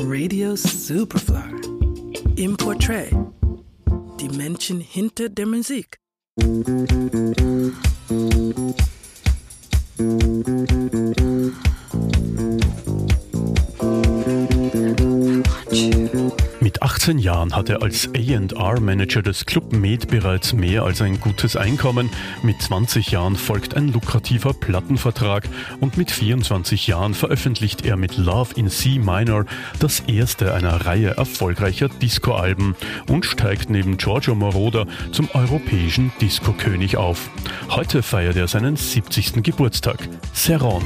Radio Superfly. Im Portrait. Die Menschen hinter der Musik. Mit 18 Jahren hat er als A&R-Manager des Club Med bereits mehr als ein gutes Einkommen. Mit 20 Jahren folgt ein lukrativer Plattenvertrag und mit 24 Jahren veröffentlicht er mit Love in C Minor das erste einer Reihe erfolgreicher Disco-Alben und steigt neben Giorgio Moroder zum europäischen Disco-König auf. Heute feiert er seinen 70. Geburtstag. Seron.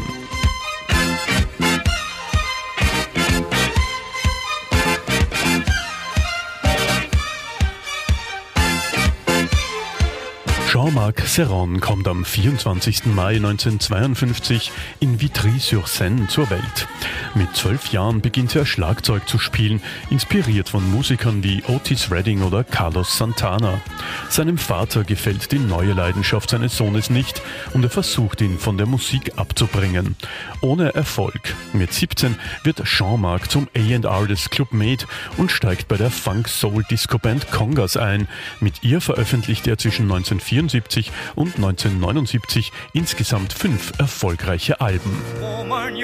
Jean-Marc Serron kommt am 24. Mai 1952 in Vitry-sur-Seine zur Welt. Mit zwölf Jahren beginnt er Schlagzeug zu spielen, inspiriert von Musikern wie Otis Redding oder Carlos Santana. Seinem Vater gefällt die neue Leidenschaft seines Sohnes nicht und er versucht ihn von der Musik abzubringen. Ohne Erfolg. Mit 17 wird Jean-Marc zum A&R des Club Med und steigt bei der Funk-Soul-Disco-Band Congas ein. Mit ihr veröffentlicht er zwischen 1974 1974 und 1979 insgesamt fünf erfolgreiche Alben. Woman,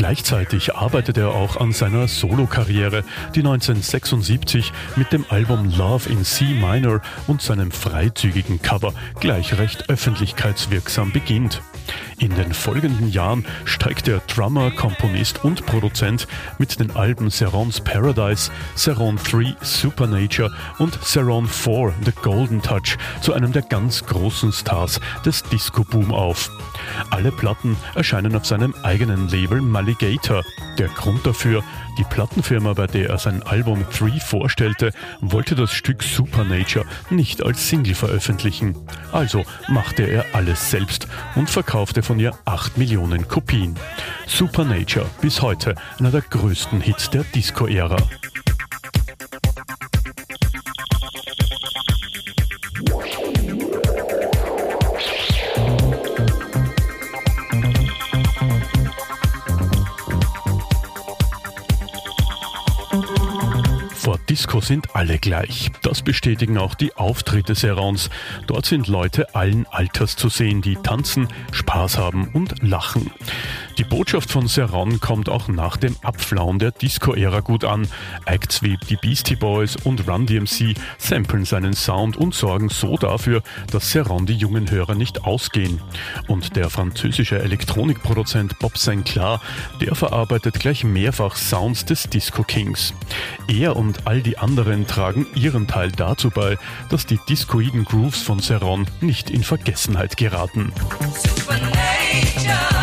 Gleichzeitig arbeitet er auch an seiner Solokarriere, die 1976 mit dem Album Love in C Minor und seinem freizügigen Cover gleich recht öffentlichkeitswirksam beginnt. In den folgenden Jahren steigt der Drummer, Komponist und Produzent mit den Alben Serons Paradise, Seron 3 Supernature und Seron 4 The Golden Touch zu einem der ganz großen Stars des Disco-Boom auf. Alle Platten erscheinen auf seinem eigenen Label Maligator. Der Grund dafür, die Plattenfirma, bei der er sein Album 3 vorstellte, wollte das Stück Supernature nicht als Single veröffentlichen. Also machte er alles selbst und verkaufte von ihr 8 Millionen Kopien. Supernature bis heute einer der größten Hits der Disco-Ära. Disco sind alle gleich. Das bestätigen auch die Auftritte Serons. Dort sind Leute allen Alters zu sehen, die tanzen, Spaß haben und lachen. Die Botschaft von Serron kommt auch nach dem Abflauen der Disco-Ära gut an. Acts wie die Beastie Boys und Run DMC samplen seinen Sound und sorgen so dafür, dass Serron die jungen Hörer nicht ausgehen. Und der französische Elektronikproduzent Bob Sinclair, der verarbeitet gleich mehrfach Sounds des Disco Kings. Er und all die anderen tragen ihren Teil dazu bei, dass die discoiden Grooves von Serron nicht in Vergessenheit geraten. Supernature.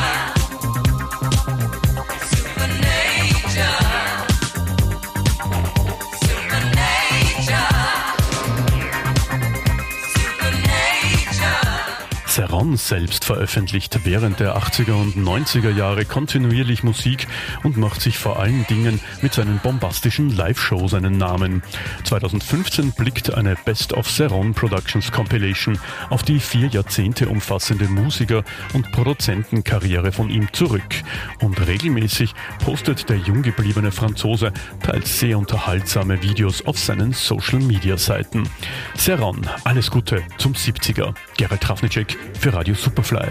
Grenze. Ceron selbst veröffentlicht während der 80er und 90er Jahre kontinuierlich Musik und macht sich vor allen Dingen mit seinen bombastischen Live-Shows einen Namen. 2015 blickt eine Best of Ceron Productions Compilation auf die vier Jahrzehnte umfassende Musiker- und Produzentenkarriere von ihm zurück. Und regelmäßig postet der jung gebliebene Franzose teils sehr unterhaltsame Videos auf seinen Social-Media-Seiten. Ceron, alles Gute zum 70er. Gerald Trafnicek für Radio Superfly.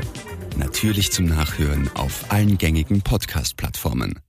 Natürlich zum Nachhören auf allen gängigen Podcast-Plattformen.